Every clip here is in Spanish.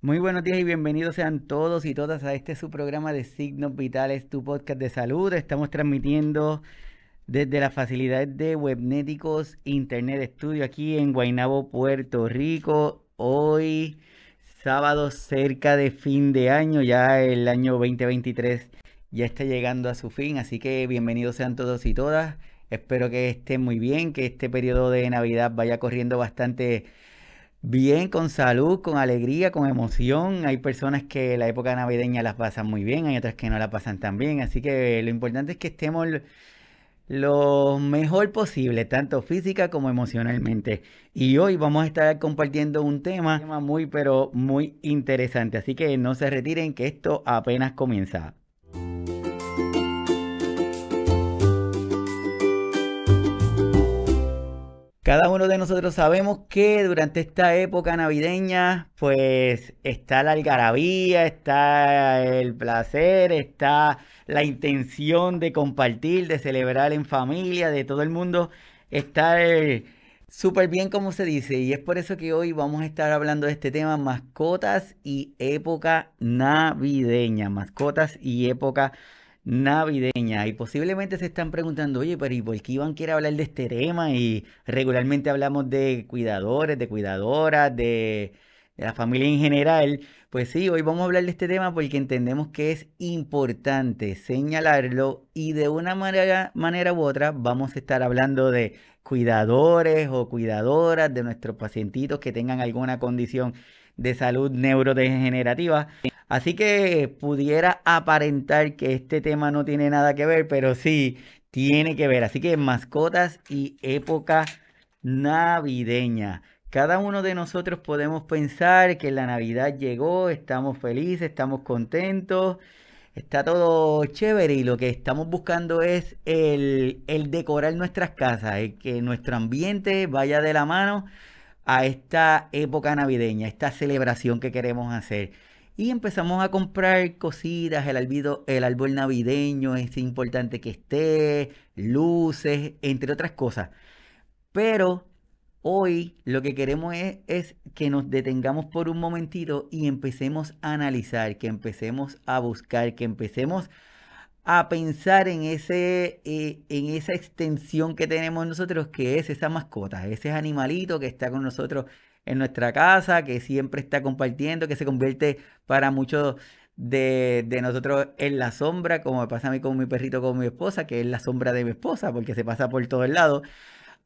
Muy buenos días y bienvenidos sean todos y todas a este su programa de Signos Vitales, tu podcast de salud. Estamos transmitiendo desde las facilidades de Webnéticos Internet Studio aquí en Guaynabo, Puerto Rico. Hoy, sábado cerca de fin de año, ya el año 2023 ya está llegando a su fin, así que bienvenidos sean todos y todas. Espero que estén muy bien, que este periodo de Navidad vaya corriendo bastante bien, con salud, con alegría, con emoción. Hay personas que la época navideña las pasan muy bien, hay otras que no la pasan tan bien. Así que lo importante es que estemos lo mejor posible, tanto física como emocionalmente. Y hoy vamos a estar compartiendo un tema, tema muy, pero muy interesante. Así que no se retiren, que esto apenas comienza. Cada uno de nosotros sabemos que durante esta época navideña, pues está la algarabía, está el placer, está la intención de compartir, de celebrar en familia, de todo el mundo estar súper bien como se dice. Y es por eso que hoy vamos a estar hablando de este tema, mascotas y época navideña, mascotas y época navideña y posiblemente se están preguntando, oye, pero ¿y por qué Iván quiere hablar de este tema? Y regularmente hablamos de cuidadores, de cuidadoras, de, la familia en general. Pues sí, hoy vamos a hablar de este tema porque entendemos que es importante señalarlo y de una manera u otra vamos a estar hablando de cuidadores o cuidadoras de nuestros pacientitos que tengan alguna condición de salud neurodegenerativa. Así que pudiera aparentar que este tema no tiene nada que ver, pero sí tiene que ver. Así que mascotas y época navideña. Cada uno de nosotros podemos pensar que la Navidad llegó, estamos felices, estamos contentos, está todo chévere y lo que estamos buscando es el, el decorar nuestras casas, que nuestro ambiente vaya de la mano a esta época navideña, esta celebración que queremos hacer. Y empezamos a comprar cositas, el, el árbol navideño es importante que esté, luces, entre otras cosas. Pero hoy lo que queremos es, es, que nos detengamos por un momentito y empecemos a analizar, que empecemos a buscar, que empecemos a pensar en, ese, eh, en esa extensión que tenemos nosotros, que es esa mascota, ese animalito que está con nosotros en nuestra casa, que siempre está compartiendo, que se convierte para muchos de, nosotros en la sombra, como me pasa a mí con mi perrito, con mi esposa, que es la sombra de mi esposa, porque se pasa por todo el lado.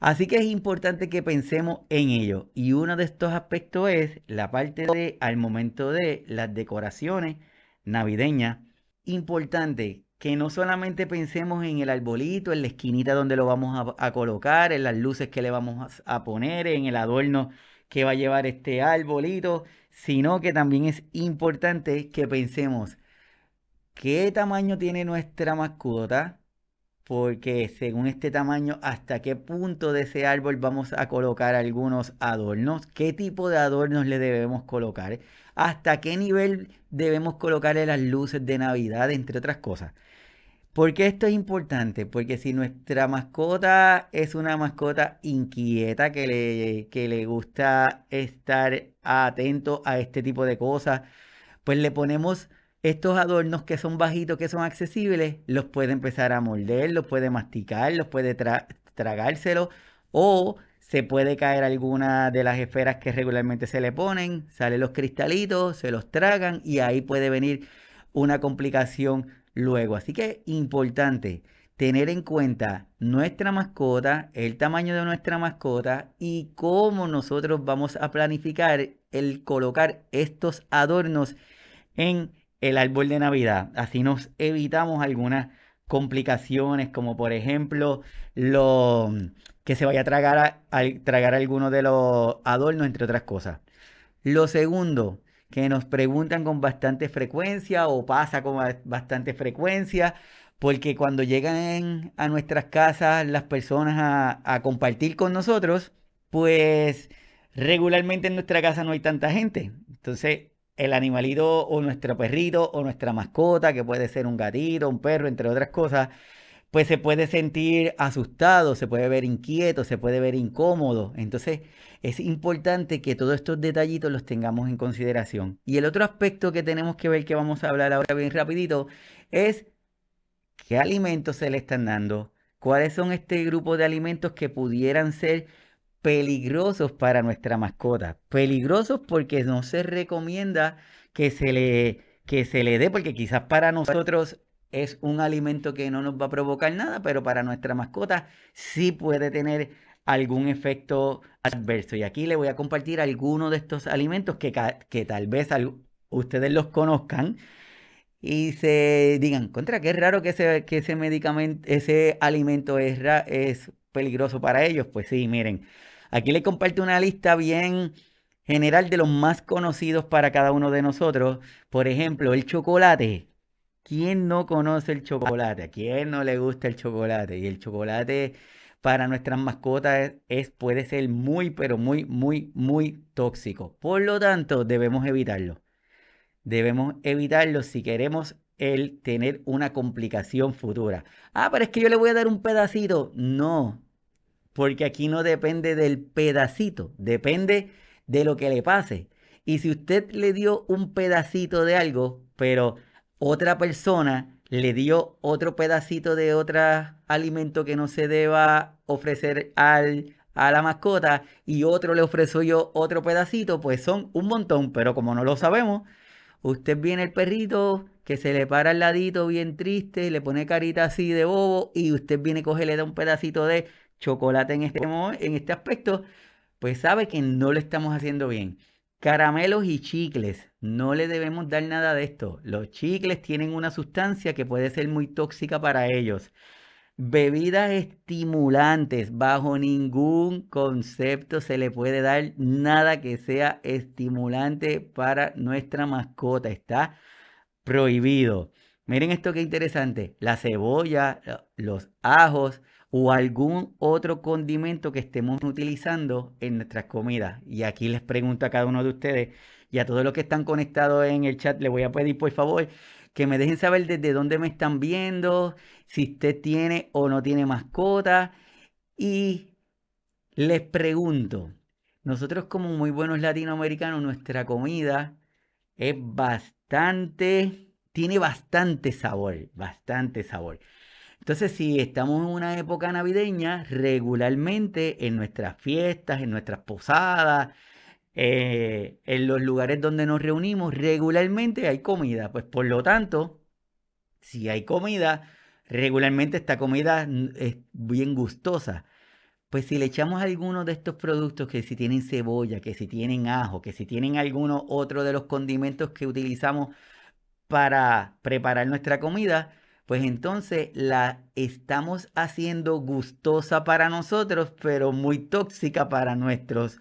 Así que es importante que pensemos en ello. Y uno de estos aspectos es la parte de, al momento de las decoraciones navideñas, importante que no solamente pensemos en el arbolito, en la esquinita donde lo vamos a, a colocar, en las luces que le vamos a poner, en el adorno que va a llevar este arbolito, sino que también es importante que pensemos qué tamaño tiene nuestra mascota, porque según este tamaño, hasta qué punto de ese árbol vamos a colocar algunos adornos, qué tipo de adornos le debemos colocar, hasta qué nivel debemos colocarle las luces de Navidad, entre otras cosas. ¿Por qué esto es importante? Porque si nuestra mascota es una mascota inquieta, que le, que le gusta estar atento a este tipo de cosas, pues le ponemos estos adornos que son bajitos, que son accesibles, los puede empezar a morder, los puede masticar, los puede tragárselo o se puede caer alguna de las esferas que regularmente se le ponen, salen los cristalitos, se los tragan y ahí puede venir una complicación luego. Así que importante tener en cuenta nuestra mascota, el tamaño de nuestra mascota y cómo nosotros vamos a planificar el colocar estos adornos en el árbol de Navidad. Así nos evitamos algunas complicaciones, como por ejemplo lo que se vaya a tragar, a, tragar alguno de los adornos, entre otras cosas. Lo segundo, que nos preguntan con bastante frecuencia o pasa con bastante frecuencia, porque cuando llegan a nuestras casas las personas a, compartir con nosotros, pues regularmente en nuestra casa no hay tanta gente. Entonces, el animalito o nuestro perrito o nuestra mascota, que puede ser un gatito, un perro, entre otras cosas, pues se puede sentir asustado, se puede ver inquieto, se puede ver incómodo. Entonces es importante que todos estos detallitos los tengamos en consideración. Y el otro aspecto que tenemos que ver, que vamos a hablar ahora bien rapidito, es qué alimentos se le están dando, cuáles son este grupo de alimentos que pudieran ser peligrosos para nuestra mascota. Peligrosos porque no se recomienda que se le, que se le dé, porque quizás para nosotros es un alimento que no nos va a provocar nada, pero para nuestra mascota sí puede tener algún efecto adverso. Y aquí le voy a compartir algunos de estos alimentos que, que tal vez ustedes los conozcan y se digan, contra, qué raro que ese, que ese medicamento, ese alimento es, es peligroso para ellos. Pues sí, miren, aquí le comparto una lista bien general de los más conocidos para cada uno de nosotros. Por ejemplo, el chocolate. ¿Quién no conoce el chocolate? ¿A quién no le gusta el chocolate? Y el chocolate para nuestras mascotas es, puede ser muy, pero muy, muy, muy tóxico. Por lo tanto, debemos evitarlo. Debemos evitarlo si queremos el tener una complicación futura. Ah, pero es que yo le voy a dar un pedacito. No, porque aquí no depende del pedacito, depende de lo que le pase. Y si usted le dio un pedacito de algo, pero otra persona le dio otro pedacito de otro alimento que no se deba ofrecer al, a la mascota y otro le ofreció yo otro pedacito, pues son un montón, pero como no lo sabemos, usted viene el perrito que se le para al ladito bien triste, le pone carita así de bobo y usted viene y coge, le da un pedacito de chocolate en este, en este aspecto, pues sabe que no lo estamos haciendo bien. Caramelos y chicles. No le debemos dar nada de esto. Los chicles tienen una sustancia que puede ser muy tóxica para ellos. Bebidas estimulantes. Bajo ningún concepto se le puede dar nada que sea estimulante para nuestra mascota. Está prohibido. Miren esto que interesante. La cebolla, los ajos, o algún otro condimento que estemos utilizando en nuestras comidas. Y aquí les pregunto a cada uno de ustedes y a todos los que están conectados en el chat, les voy a pedir por favor que me dejen saber desde dónde me están viendo, si usted tiene o no tiene mascota. Y les pregunto, nosotros como muy buenos latinoamericanos, nuestra comida es bastante, tiene bastante sabor, bastante sabor. Entonces, si estamos en una época navideña, regularmente en nuestras fiestas, en nuestras posadas, eh, en los lugares donde nos reunimos, regularmente hay comida. Pues por lo tanto, si hay comida, regularmente esta comida es bien gustosa. Pues si le echamos algunos de estos productos, que si tienen cebolla, que si tienen ajo, que si tienen alguno otro de los condimentos que utilizamos para preparar nuestra comida, pues entonces la estamos haciendo gustosa para nosotros, pero muy tóxica para, nuestros,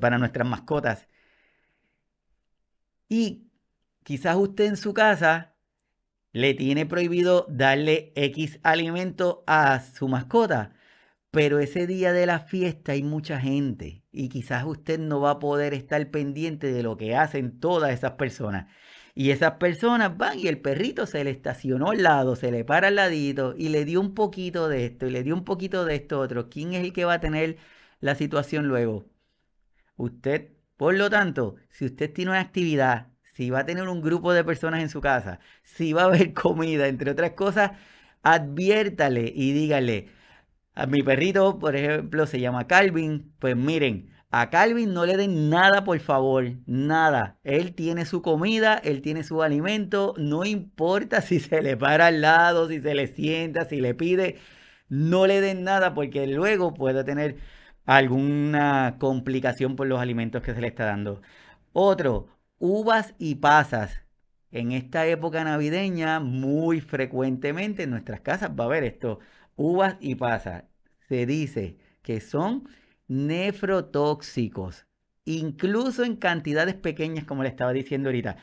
para nuestras mascotas. Y quizás usted en su casa le tiene prohibido darle X alimento a su mascota, pero ese día de la fiesta hay mucha gente y quizás usted no va a poder estar pendiente de lo que hacen todas esas personas. Y esas personas van y el perrito se le estacionó al lado, se le para al ladito y le dio un poquito de esto y le dio un poquito de esto otro. ¿Quién es el que va a tener la situación luego? Usted, por lo tanto, si usted tiene una actividad, si va a tener un grupo de personas en su casa, si va a haber comida, entre otras cosas, adviértale y dígale, a mi perrito, por ejemplo, se llama Calvin, pues miren, a Calvin no le den nada, por favor, nada. Él tiene su comida, él tiene su alimento, no importa si se le para al lado, si se le sienta, si le pide, no le den nada porque luego puede tener alguna complicación por los alimentos que se le está dando. Otro, uvas y pasas. En esta época navideña, muy frecuentemente en nuestras casas va a haber esto, uvas y pasas. Se dice que son nefrotóxicos, incluso en cantidades pequeñas, como le estaba diciendo ahorita.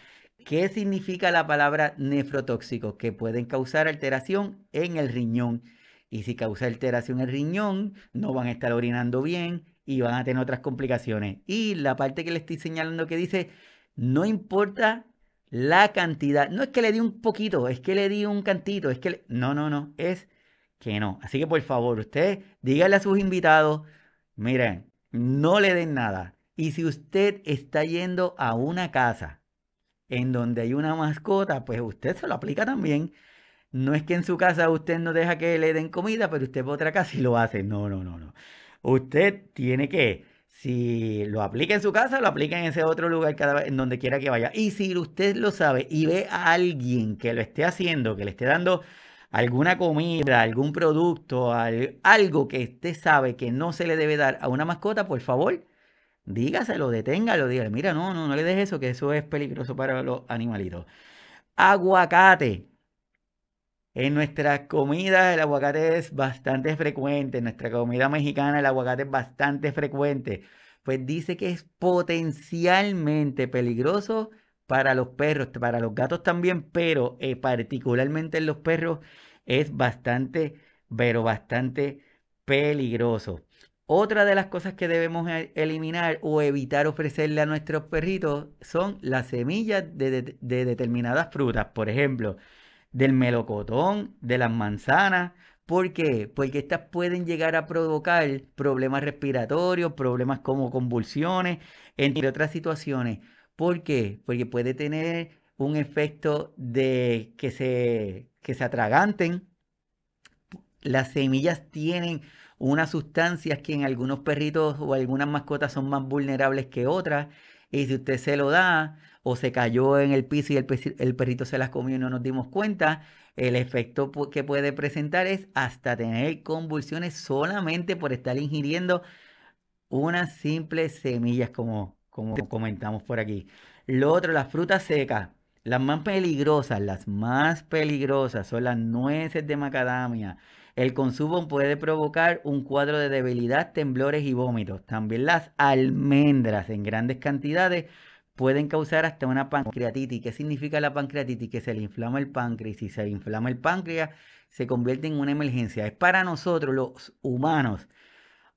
¿Qué significa la palabra nefrotóxico? Que pueden causar alteración en el riñón. Y si causa alteración en el riñón, no van a estar orinando bien y van a tener otras complicaciones. Y la parte que le estoy señalando que dice, no importa la cantidad, no es que le di un poquito, es que le di un cantito, es que... No, no, no, es que no. Así que por favor, usted dígale a sus invitados, miren, no le den nada. Y si usted está yendo a una casa en donde hay una mascota, pues usted se lo aplica también. No es que en su casa usted no deja que le den comida, pero usted va a otra casa y lo hace. No, no, no, no. Usted tiene que, si lo aplica en su casa, lo aplica en ese otro lugar cada vez, en donde quiera que vaya. Y si usted lo sabe y ve a alguien que lo esté haciendo, que le esté dando alguna comida, algún producto, algo que usted sabe que no se le debe dar a una mascota, por favor, dígaselo, deténgalo, dígale, mira, no, no, no le dejes eso, que eso es peligroso para los animalitos. Aguacate. En nuestras comidas el aguacate es bastante frecuente, en nuestra comida mexicana el aguacate es bastante frecuente. Pues dice que es potencialmente peligroso para los perros, para los gatos también, pero eh, particularmente en los perros es bastante, pero bastante peligroso. Otra de las cosas que debemos e, eliminar o evitar ofrecerle a nuestros perritos son las semillas de, determinadas frutas, por ejemplo, del melocotón, de las manzanas. ¿Por qué? Porque estas pueden llegar a provocar problemas respiratorios, problemas como convulsiones, entre otras situaciones. ¿Por qué? Porque puede tener un efecto de que se, que se atraganten. Las semillas tienen unas sustancias que en algunos perritos o algunas mascotas son más vulnerables que otras. Y si usted se lo da o se cayó en el piso y el, perrito se las comió y no nos dimos cuenta, el efecto que puede presentar es hasta tener convulsiones solamente por estar ingiriendo unas simples semillas como, como comentamos por aquí. Lo otro, las frutas secas. Las más peligrosas, las más peligrosas son las nueces de macadamia. El consumo puede provocar un cuadro de debilidad, temblores y vómitos. También las almendras en grandes cantidades pueden causar hasta una pancreatitis. ¿Qué significa la pancreatitis? Que se le inflama el páncreas. Y si se inflama el páncreas, se convierte en una emergencia. Es para nosotros, los humanos,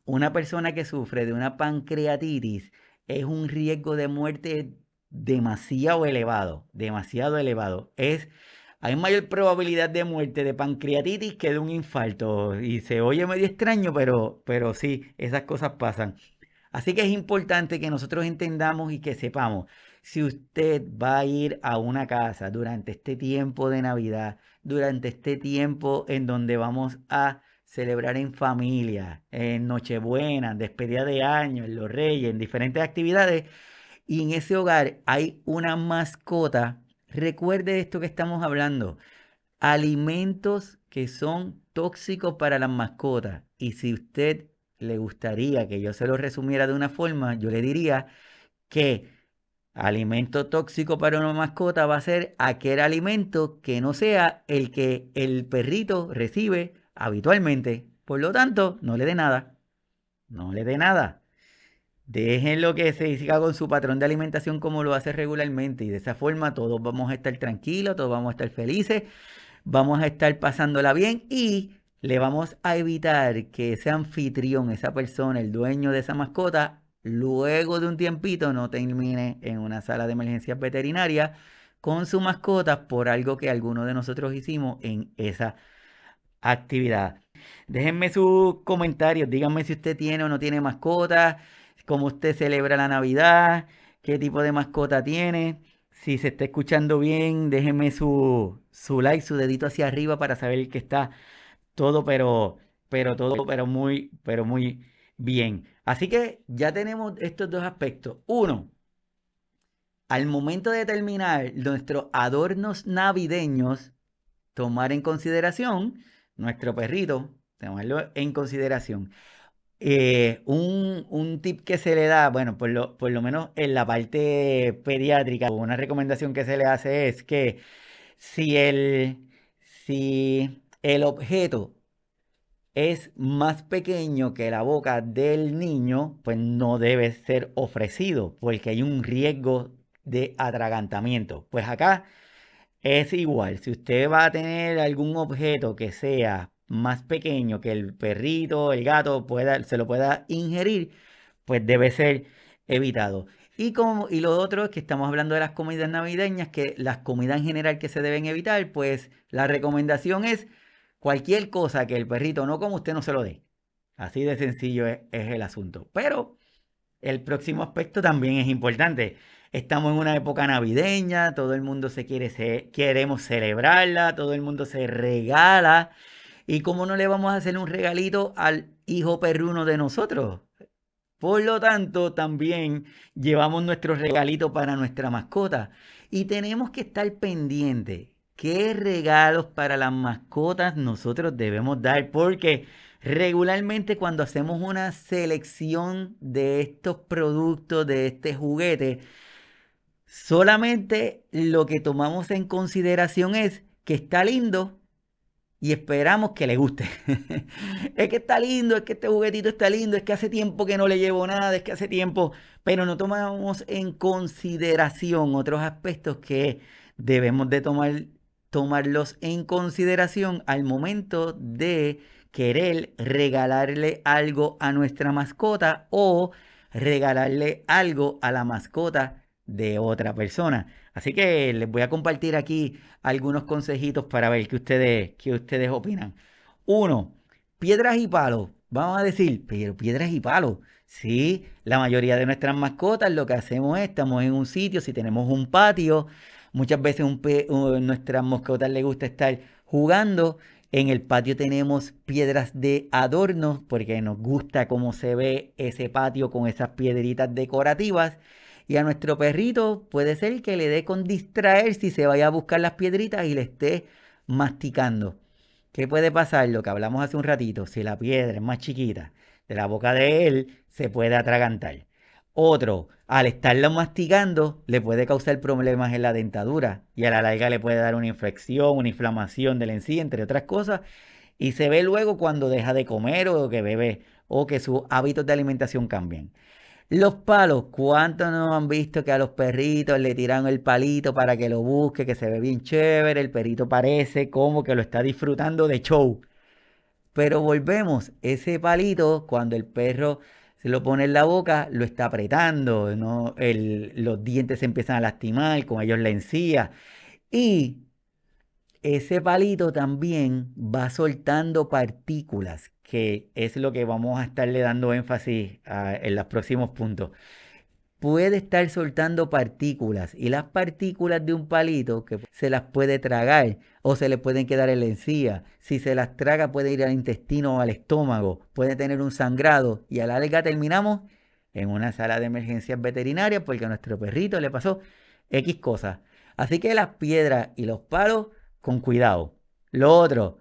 una persona que sufre de una pancreatitis es un riesgo de muerte demasiado elevado, demasiado elevado. Es, hay mayor probabilidad de muerte de pancreatitis que de un infarto. Y se oye medio extraño, pero, pero sí, esas cosas pasan. Así que es importante que nosotros entendamos y que sepamos, si usted va a ir a una casa durante este tiempo de Navidad, durante este tiempo en donde vamos a celebrar en familia, en Nochebuena, en despedida de año, en los Reyes, en diferentes actividades, y en ese hogar hay una mascota, recuerde esto que estamos hablando, alimentos que son tóxicos para las mascotas. Y si usted le gustaría que yo se lo resumiera de una forma, yo le diría que alimento tóxico para una mascota va a ser aquel alimento que no sea el que el perrito recibe habitualmente. Por lo tanto, no le dé nada. No le dé nada. Déjenlo que se siga con su patrón de alimentación como lo hace regularmente y de esa forma todos vamos a estar tranquilos, todos vamos a estar felices, vamos a estar pasándola bien y le vamos a evitar que ese anfitrión, esa persona, el dueño de esa mascota, luego de un tiempito no termine en una sala de emergencias veterinarias con su mascota por algo que alguno de nosotros hicimos en esa actividad. Déjenme sus comentarios, díganme si usted tiene o no tiene mascota cómo usted celebra la Navidad, qué tipo de mascota tiene. Si se está escuchando bien, déjeme su, su like, su dedito hacia arriba para saber que está todo, pero, pero todo, pero muy, pero muy bien. Así que ya tenemos estos dos aspectos. Uno, al momento de terminar nuestros adornos navideños, tomar en consideración nuestro perrito, tomarlo en consideración. Eh, un, tip que se le da, bueno, por lo, por lo menos en la parte pediátrica, una recomendación que se le hace es que si el, si el objeto es más pequeño que la boca del niño, pues no debe ser ofrecido porque hay un riesgo de atragantamiento. Pues acá es igual, si usted va a tener algún objeto que sea más pequeño que el perrito, el gato pueda, se lo pueda ingerir, pues debe ser evitado. Y, como, y lo otro es que estamos hablando de las comidas navideñas, que las comidas en general que se deben evitar, pues la recomendación es cualquier cosa que el perrito no coma, usted no se lo dé. Así de sencillo es, es el asunto. Pero el próximo aspecto también es importante. Estamos en una época navideña, todo el mundo se quiere, queremos celebrarla, todo el mundo se regala. ¿Y cómo no le vamos a hacer un regalito al hijo perruno de nosotros? Por lo tanto, también llevamos nuestro regalito para nuestra mascota. Y tenemos que estar pendientes qué regalos para las mascotas nosotros debemos dar. Porque regularmente cuando hacemos una selección de estos productos, de este juguete, solamente lo que tomamos en consideración es que está lindo y esperamos que le guste. es que está lindo, es que este juguetito está lindo, es que hace tiempo que no le llevo nada, es que hace tiempo, pero no tomamos en consideración otros aspectos que debemos de tomar, tomarlos en consideración al momento de querer regalarle algo a nuestra mascota o regalarle algo a la mascota de otra persona. Así que les voy a compartir aquí algunos consejitos para ver qué ustedes, qué ustedes opinan. Uno, piedras y palos. Vamos a decir, pero piedras y palos. Sí, la mayoría de nuestras mascotas lo que hacemos es, estamos en un sitio, si tenemos un patio, muchas veces un nuestras mascotas les gusta estar jugando. En el patio tenemos piedras de adorno porque nos gusta cómo se ve ese patio con esas piedritas decorativas. Y a nuestro perrito puede ser que le dé con distraer si se vaya a buscar las piedritas y le esté masticando. ¿Qué puede pasar? Lo que hablamos hace un ratito, si la piedra es más chiquita de la boca de él, se puede atragantar. Otro, al estarlo masticando, le puede causar problemas en la dentadura y a la larga le puede dar una infección, una inflamación de la encía, entre otras cosas. Y se ve luego cuando deja de comer o que bebe o que sus hábitos de alimentación cambian. Los palos, ¿cuántos no han visto que a los perritos le tiran el palito para que lo busque, que se ve bien chévere? El perrito parece como que lo está disfrutando de show. Pero volvemos, ese palito, cuando el perro se lo pone en la boca, lo está apretando, ¿no? los dientes se empiezan a lastimar, con ellos la encía. Y ese palito también va soltando partículas que es lo que vamos a estarle dando énfasis en los próximos puntos. Puede estar soltando partículas y las partículas de un palito que se las puede tragar o se le pueden quedar en la encía. Si se las traga puede ir al intestino o al estómago, puede tener un sangrado y a la larga terminamos en una sala de emergencias veterinarias porque a nuestro perrito le pasó X cosas. Así que las piedras y los palos con cuidado. Lo otro,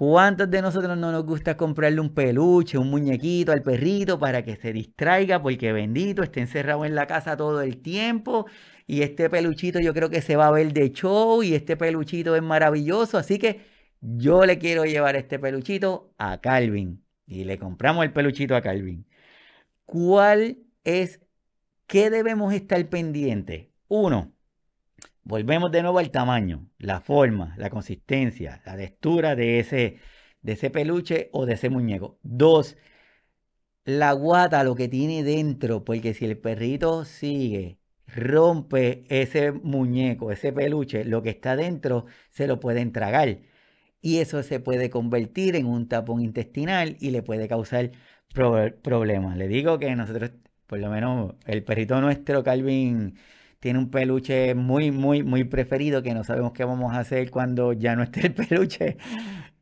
¿Cuántos de nosotros no nos gusta comprarle un peluche, un muñequito al perrito para que se distraiga? Porque bendito, esté encerrado en la casa todo el tiempo. Y este peluchito yo creo que se va a ver de show y este peluchito es maravilloso. Así que yo le quiero llevar este peluchito a Calvin. Y le compramos el peluchito a Calvin. ¿Cuál es, qué debemos estar pendientes? Uno, Volvemos de nuevo al tamaño, la forma, la consistencia, la textura de ese, de ese peluche o de ese muñeco. Dos, la guata, lo que tiene dentro, porque si el perrito sigue, rompe ese muñeco, ese peluche, lo que está dentro se lo pueden tragar. Y eso se puede convertir en un tapón intestinal y le puede causar problemas. Le digo que nosotros, por lo menos el perrito nuestro, Calvin, tiene un peluche muy, muy, muy preferido que no sabemos qué vamos a hacer cuando ya no esté el peluche.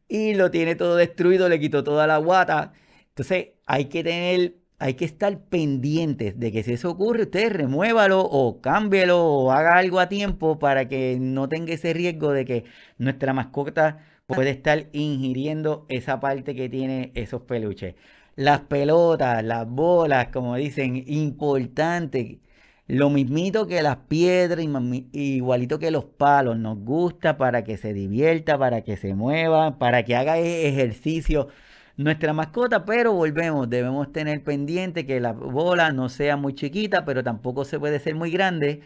Y lo tiene todo destruido, le quitó toda la guata. Entonces hay que tener, hay que estar pendientes de que si eso ocurre, usted remuévalo o cámbielo o haga algo a tiempo para que no tenga ese riesgo de que nuestra mascota puede estar ingiriendo esa parte que tiene esos peluches. Las pelotas, las bolas, como dicen, importante lo mismito que las piedras, igualito que los palos, nos gusta para que se divierta, para que se mueva, para que haga e-, ejercicio nuestra mascota, pero volvemos, debemos tener pendiente que la bola no sea muy chiquita, pero tampoco se puede ser muy grande,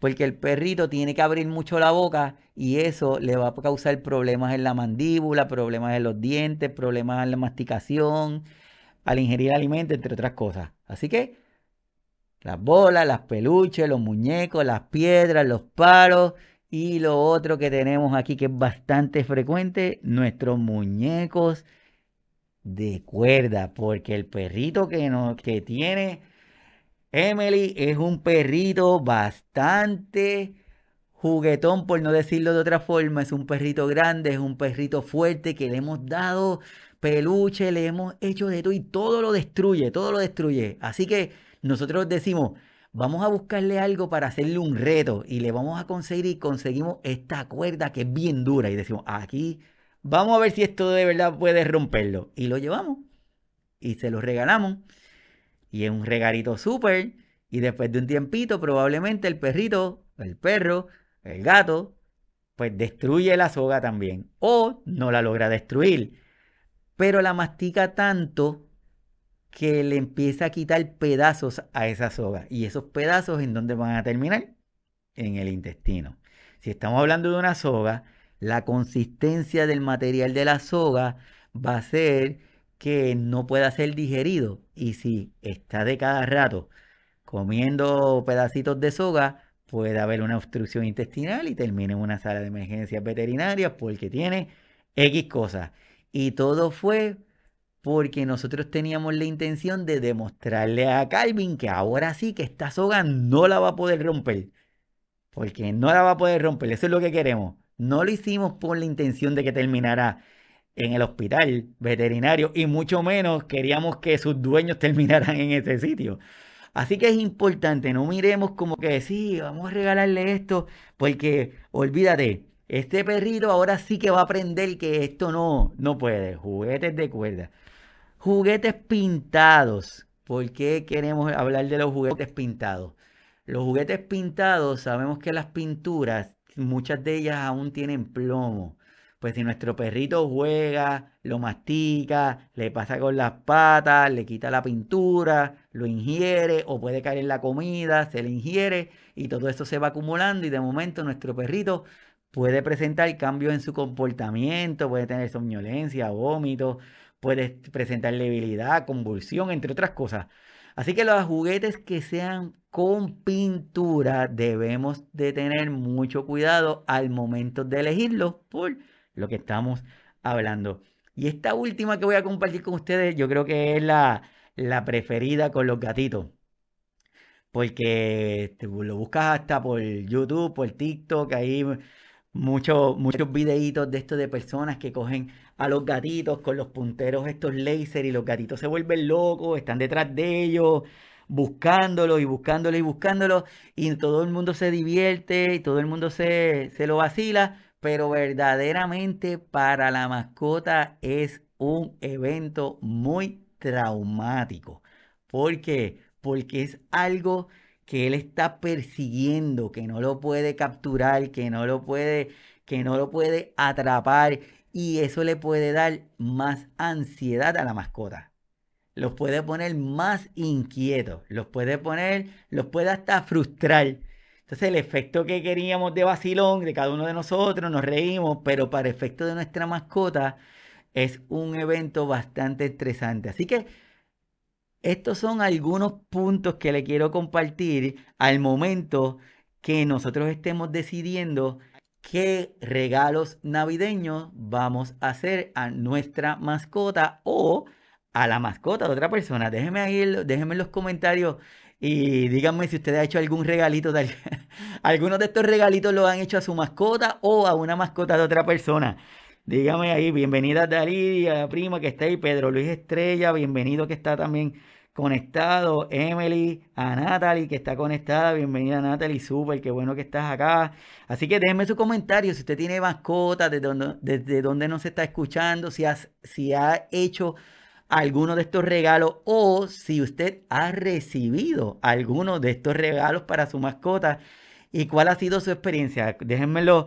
porque el perrito tiene que abrir mucho la boca y eso le va a causar problemas en la mandíbula, problemas en los dientes, problemas en la masticación, al ingerir alimentos, entre otras cosas. Así que las bolas, las peluches, los muñecos, las piedras, los palos. Y lo otro que tenemos aquí que es bastante frecuente, nuestros muñecos de cuerda, porque el perrito que, que tiene Emily es un perrito bastante juguetón, por no decirlo de otra forma, es un perrito grande, es un perrito fuerte que le hemos dado peluche, le hemos hecho de todo y todo lo destruye, todo lo destruye. Así que nosotros decimos, vamos a buscarle algo para hacerle un reto y le vamos a conseguir y conseguimos esta cuerda que es bien dura y decimos, aquí vamos a ver si esto de verdad puede romperlo. Y lo llevamos y se lo regalamos. Y es un regalito súper. Y después de un tiempito probablemente el perrito, el perro, el gato, pues destruye la soga también o no la logra destruir. Pero la mastica tanto que le empieza a quitar pedazos a esa soga. ¿Y esos pedazos en dónde van a terminar? En el intestino. Si estamos hablando de una soga, la consistencia del material de la soga va a ser que no pueda ser digerido. Y si está de cada rato comiendo pedacitos de soga, puede haber una obstrucción intestinal y termina en una sala de emergencias veterinarias porque tiene X cosas. Y todo fue porque nosotros teníamos la intención de demostrarle a Calvin que ahora sí que esta soga no la va a poder romper. Porque no la va a poder romper, eso es lo que queremos. No lo hicimos por la intención de que terminara en el hospital veterinario y mucho menos queríamos que sus dueños terminaran en ese sitio. Así que es importante, no miremos como que sí, vamos a regalarle esto, porque olvídate, este perrito ahora sí que va a aprender que esto no, no puede. Juguetes de cuerda. Juguetes pintados. ¿Por qué queremos hablar de los juguetes pintados? Los juguetes pintados, sabemos que las pinturas, muchas de ellas aún tienen plomo. Pues si nuestro perrito juega, lo mastica, le pasa con las patas, le quita la pintura, lo ingiere o puede caer en la comida, se le ingiere y todo eso se va acumulando y de momento nuestro perrito puede presentar cambios en su comportamiento, puede tener somnolencia, vómito, puede presentar debilidad, convulsión, entre otras cosas. Así que los juguetes que sean con pintura debemos de tener mucho cuidado al momento de elegirlos por lo que estamos hablando. Y esta última que voy a compartir con ustedes, yo creo que es la, la preferida con los gatitos. Porque lo buscas hasta por YouTube, por TikTok, muchos muchos videitos de esto de personas que cogen a los gatitos con los punteros estos láser y los gatitos se vuelven locos, están detrás de ellos buscándolo y buscándolo y buscándolo y todo el mundo se divierte y todo el mundo se, se lo vacila, pero verdaderamente para la mascota es un evento muy traumático. ¿Por qué? Porque es algo que él está persiguiendo, que no lo puede capturar, que no lo puede, que no lo puede atrapar y eso le puede dar más ansiedad a la mascota. Los puede poner más inquietos, los puede poner, los puede hasta frustrar. Entonces el efecto que queríamos de vacilón de cada uno de nosotros, nos reímos, pero para efecto de nuestra mascota es un evento bastante estresante. Así que estos son algunos puntos que le quiero compartir al momento que nosotros estemos decidiendo qué regalos navideños vamos a hacer a nuestra mascota o a la mascota de otra persona. Déjenme ahí, déjenme en los comentarios y díganme si ustedes han hecho algún regalito. De, algunos de estos regalitos lo han hecho a su mascota o a una mascota de otra persona. Dígame ahí, bienvenida a Dalí, a la prima que está ahí, Pedro Luis Estrella, bienvenido que está también conectado, Emily, a Natalie que está conectada, bienvenida Natalie, súper, qué bueno que estás acá. Así que déjenme su comentario si usted tiene mascotas, desde dónde, desde dónde nos está escuchando, si, has, si ha hecho alguno de estos regalos o si usted ha recibido alguno de estos regalos para su mascota y cuál ha sido su experiencia. Déjenmelo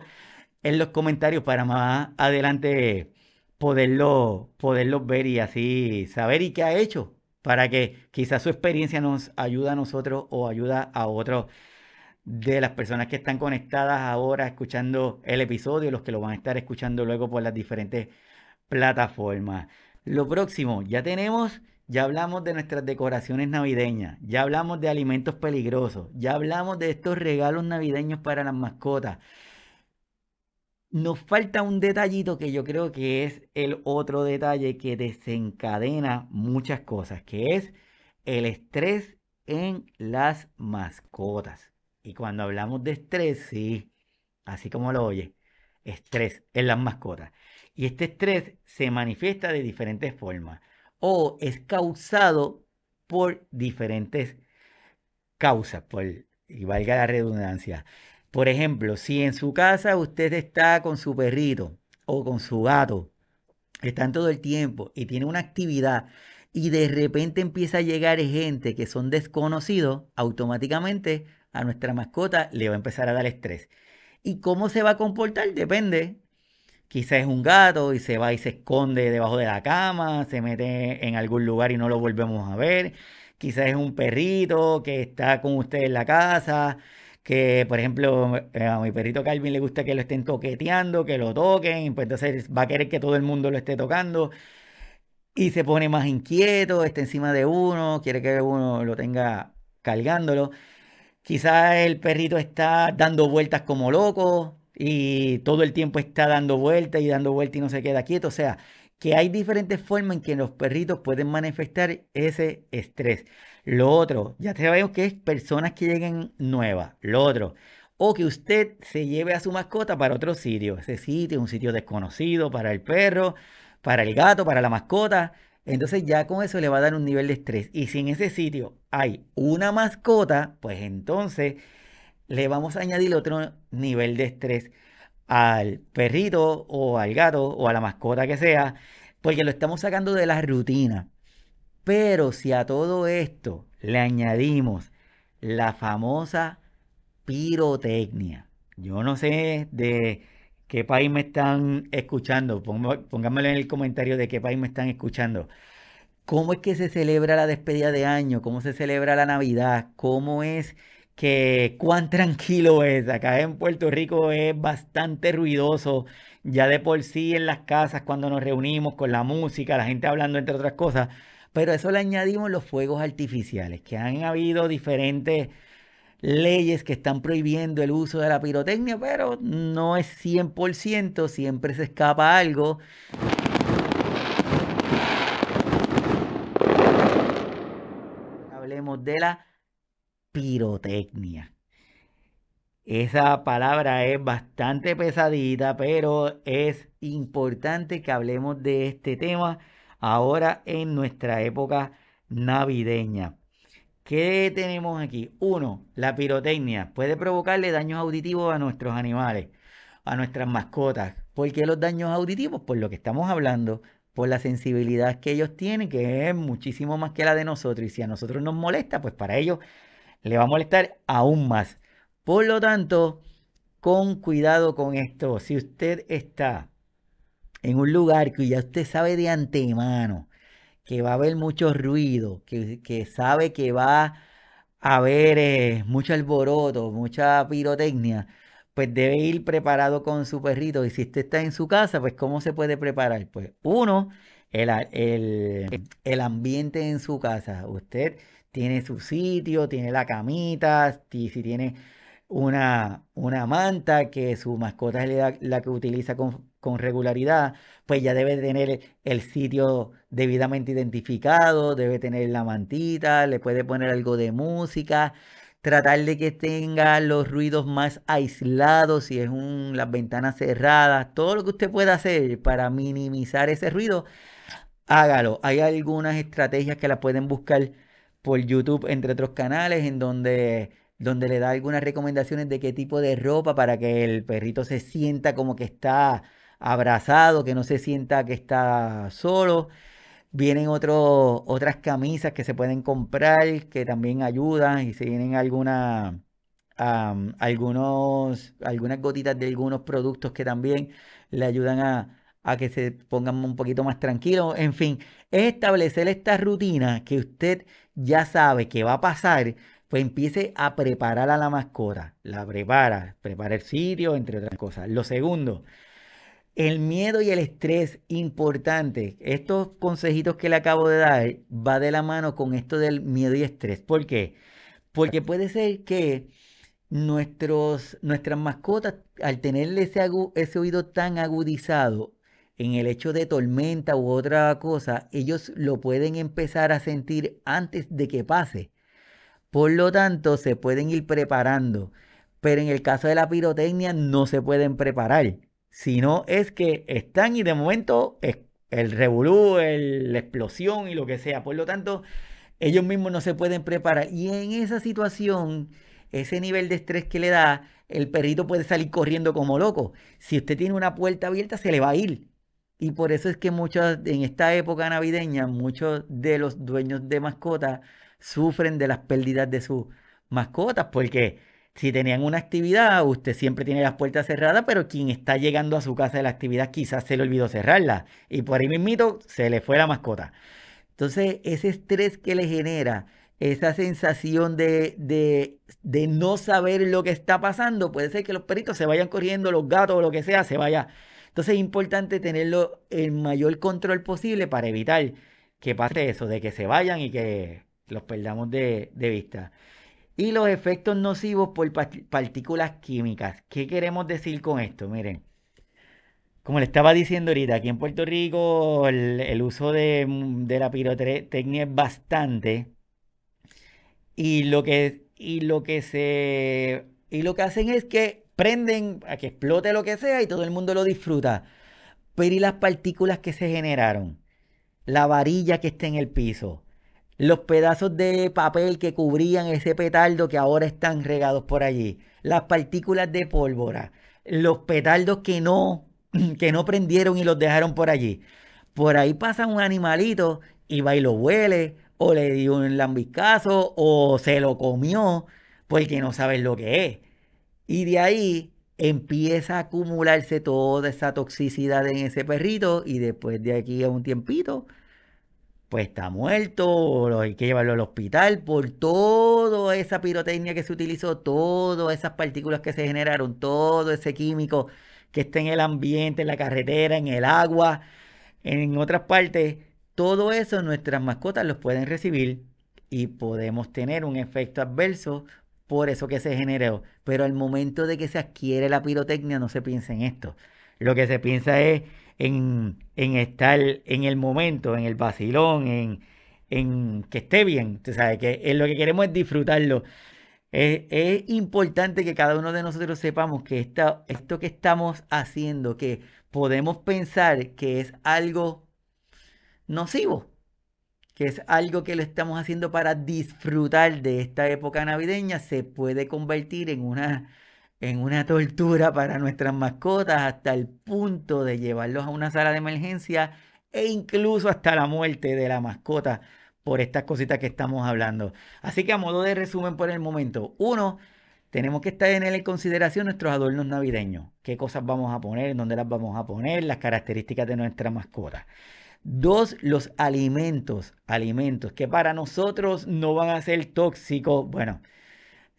en los comentarios para más adelante poderlo, poderlo ver y así saber y qué ha hecho para que quizás su experiencia nos ayude a nosotros o ayuda a otros de las personas que están conectadas ahora escuchando el episodio, los que lo van a estar escuchando luego por las diferentes plataformas. Lo próximo, ya tenemos, ya hablamos de nuestras decoraciones navideñas, ya hablamos de alimentos peligrosos, ya hablamos de estos regalos navideños para las mascotas. Nos falta un detallito que yo creo que es el otro detalle que desencadena muchas cosas, que es el estrés en las mascotas. Y cuando hablamos de estrés, sí, así como lo oye, estrés en las mascotas. Y este estrés se manifiesta de diferentes formas o es causado por diferentes causas, por, y valga la redundancia. Por ejemplo, si en su casa usted está con su perrito o con su gato, están todo el tiempo y tiene una actividad y de repente empieza a llegar gente que son desconocidos, automáticamente a nuestra mascota le va a empezar a dar estrés. ¿Y cómo se va a comportar? Depende. Quizás es un gato y se va y se esconde debajo de la cama, se mete en algún lugar y no lo volvemos a ver. Quizás es un perrito que está con usted en la casa que, por ejemplo, eh, a mi perrito Calvin le gusta que lo estén toqueteando, que lo toquen, pues entonces va a querer que todo el mundo lo esté tocando y se pone más inquieto, está encima de uno, quiere que uno lo tenga cargándolo. Quizás el perrito está dando vueltas como loco y todo el tiempo está dando vueltas y dando vueltas y no se queda quieto. O sea, que hay diferentes formas en que los perritos pueden manifestar ese estrés. Lo otro, ya sabemos que es personas que lleguen nuevas. Lo otro, o que usted se lleve a su mascota para otro sitio. Ese sitio, un sitio desconocido para el perro, para el gato, para la mascota. Entonces ya con eso le va a dar un nivel de estrés. Y si en ese sitio hay una mascota, pues entonces le vamos a añadir otro nivel de estrés al perrito o al gato o a la mascota que sea, porque lo estamos sacando de la rutina. Pero si a todo esto le añadimos la famosa pirotecnia, yo no sé de qué país me están escuchando, pónganmelo en el comentario de qué país me están escuchando. ¿Cómo es que se celebra la despedida de año? ¿Cómo se celebra la Navidad? ¿Cómo es que cuán tranquilo es? Acá en Puerto Rico es bastante ruidoso, ya de por sí en las casas cuando nos reunimos con la música, la gente hablando entre otras cosas pero a eso le añadimos los fuegos artificiales, que han habido diferentes leyes que están prohibiendo el uso de la pirotecnia, pero no es 100%, siempre se escapa algo. Hablemos de la pirotecnia. Esa palabra es bastante pesadita, pero es importante que hablemos de este tema ahora en nuestra época navideña. ¿Qué tenemos aquí? Uno, la pirotecnia puede provocarle daños auditivos a nuestros animales, a nuestras mascotas. ¿Por qué los daños auditivos? Por lo que estamos hablando, por la sensibilidad que ellos tienen, que es muchísimo más que la de nosotros. Y si a nosotros nos molesta, pues para ellos le va a molestar aún más. Por lo tanto, con cuidado con esto. Si usted está en un lugar que ya usted sabe de antemano que va a haber mucho ruido, que, sabe que va a haber eh, mucho alboroto, mucha pirotecnia, pues debe ir preparado con su perrito. Y si usted está en su casa, pues ¿cómo se puede preparar? Pues uno, el, el ambiente en su casa. Usted tiene su sitio, tiene la camita, si, tiene una, una manta que su mascota es la, que utiliza con, con, regularidad, pues ya debe tener el sitio debidamente identificado, debe tener la mantita, le puede poner algo de música, tratar de que tenga los ruidos más aislados, si es un, las ventanas cerradas, todo lo que usted pueda hacer para minimizar ese ruido, hágalo. Hay algunas estrategias que las pueden buscar por YouTube, entre otros canales, en donde donde le da algunas recomendaciones de qué tipo de ropa para que el perrito se sienta como que está abrazado, que no se sienta que está solo. Vienen otras camisas que se pueden comprar que también ayudan y se vienen algunas algunos, algunas gotitas de algunos productos que también le ayudan a, a que se pongan un poquito más tranquilos. En fin, es establecer esta rutina que usted ya sabe que va a pasar pues empiece a preparar a la mascota. La prepara, prepara el sitio, entre otras cosas. Lo segundo, el miedo y el estrés, importante. Estos consejitos que le acabo de dar va de la mano con esto del miedo y estrés. ¿Por qué? Porque puede ser que nuestros, nuestras mascotas, al tener ese, ese oído tan agudizado en el hecho de tormenta u otra cosa, ellos lo pueden empezar a sentir antes de que pase. Por lo tanto, se pueden ir preparando. Pero en el caso de la pirotecnia no se pueden preparar. Sino es que están y de momento el revolú, la explosión y lo que sea. Por lo tanto, ellos mismos no se pueden preparar. Y en esa situación, ese nivel de estrés que le da, el perrito puede salir corriendo como loco. Si usted tiene una puerta abierta, se le va a ir. Y por eso es que muchos, en esta época navideña, muchos de los dueños de mascotas sufren de las pérdidas de sus mascotas, porque si tenían una actividad, usted siempre tiene las puertas cerradas, pero quien está llegando a su casa de la actividad quizás se le olvidó cerrarla y por ahí mismito se le fue la mascota. Entonces, ese estrés que le genera, esa sensación de, de, no saber lo que está pasando, puede ser que los perritos se vayan corriendo, los gatos o lo que sea, se vaya. Entonces es importante tenerlo el mayor control posible para evitar que pase eso, de que se vayan y que los perdamos de, de vista. Y los efectos nocivos por partículas químicas. ¿Qué queremos decir con esto? Miren, como le estaba diciendo ahorita, aquí en Puerto Rico el, uso de, la pirotecnia es bastante. Y lo que, y lo que se. Y lo que hacen es que prenden a que explote lo que sea y todo el mundo lo disfruta. Pero ¿y las partículas que se generaron? La varilla que está en el piso los pedazos de papel que cubrían ese petardo que ahora están regados por allí, las partículas de pólvora, los petardos que no, que no prendieron y los dejaron por allí. Por ahí pasa un animalito y va y lo huele, o le dio un lambiscazo, o se lo comió, porque no sabes lo que es. Y de ahí empieza a acumularse toda esa toxicidad en ese perrito y después de aquí a un tiempito pues está muerto, o hay que llevarlo al hospital por toda esa pirotecnia que se utilizó, todas esas partículas que se generaron, todo ese químico que está en el ambiente, en la carretera, en el agua, en otras partes, todo eso nuestras mascotas los pueden recibir y podemos tener un efecto adverso por eso que se generó. Pero al momento de que se adquiere la pirotecnia no se piensa en esto. Lo que se piensa es en, estar en el momento, en el vacilón, en, en que esté bien. Tú sabes que lo que queremos es disfrutarlo. Es, importante que cada uno de nosotros sepamos que esto que estamos haciendo, que podemos pensar que es algo nocivo, que es algo que lo estamos haciendo para disfrutar de esta época navideña, se puede convertir en una en una tortura para nuestras mascotas hasta el punto de llevarlos a una sala de emergencia e incluso hasta la muerte de la mascota por estas cositas que estamos hablando. Así que a modo de resumen por el momento, uno, tenemos que estar en consideración nuestros adornos navideños, qué cosas vamos a poner, dónde las vamos a poner, las características de nuestra mascota. Dos, los alimentos, alimentos que para nosotros no van a ser tóxicos. Bueno,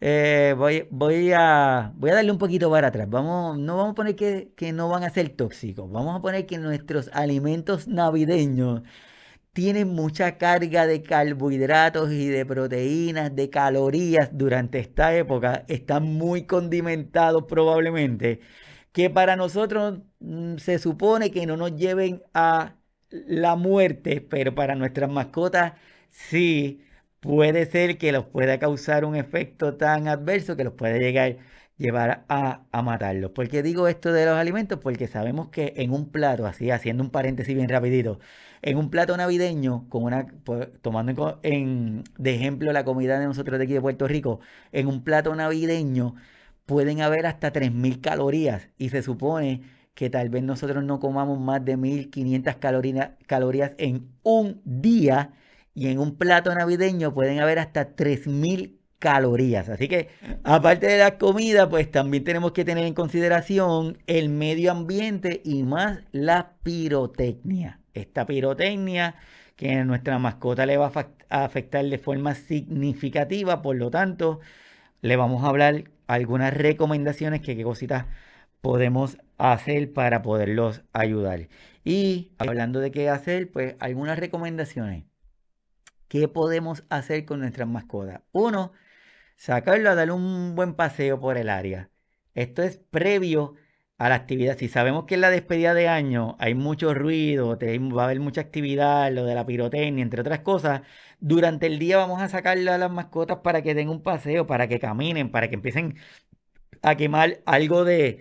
eh, voy, voy, a, voy a darle un poquito para atrás. Vamos, no vamos a poner que, que no van a ser tóxicos. Vamos a poner que nuestros alimentos navideños tienen mucha carga de carbohidratos y de proteínas, de calorías durante esta época. Están muy condimentados probablemente. Que para nosotros mm, se supone que no nos lleven a la muerte, pero para nuestras mascotas sí puede ser que los pueda causar un efecto tan adverso que los puede llegar llevar a, matarlos. ¿Por qué digo esto de los alimentos? Porque sabemos que en un plato, así haciendo un paréntesis bien rapidito, en un plato navideño, con una, tomando en, de ejemplo la comida de nosotros de aquí de Puerto Rico, en un plato navideño pueden haber hasta 3.000 calorías y se supone que tal vez nosotros no comamos más de 1.500 calorías, calorías en un día y en un plato navideño pueden haber hasta 3.000 calorías. Así que aparte de la comida, pues también tenemos que tener en consideración el medio ambiente y más la pirotecnia. Esta pirotecnia que a nuestra mascota le va a afectar de forma significativa, por lo tanto, le vamos a hablar algunas recomendaciones que qué cositas podemos hacer para poderlos ayudar. Y hablando de qué hacer, pues algunas recomendaciones. ¿Qué podemos hacer con nuestras mascotas? Uno, sacarlo a darle un buen paseo por el área. Esto es previo a la actividad. Si sabemos que en la despedida de año hay mucho ruido, va a haber mucha actividad, lo de la pirotecnia, entre otras cosas, durante el día vamos a sacarle a las mascotas para que den un paseo, para que caminen, para que empiecen a quemar algo de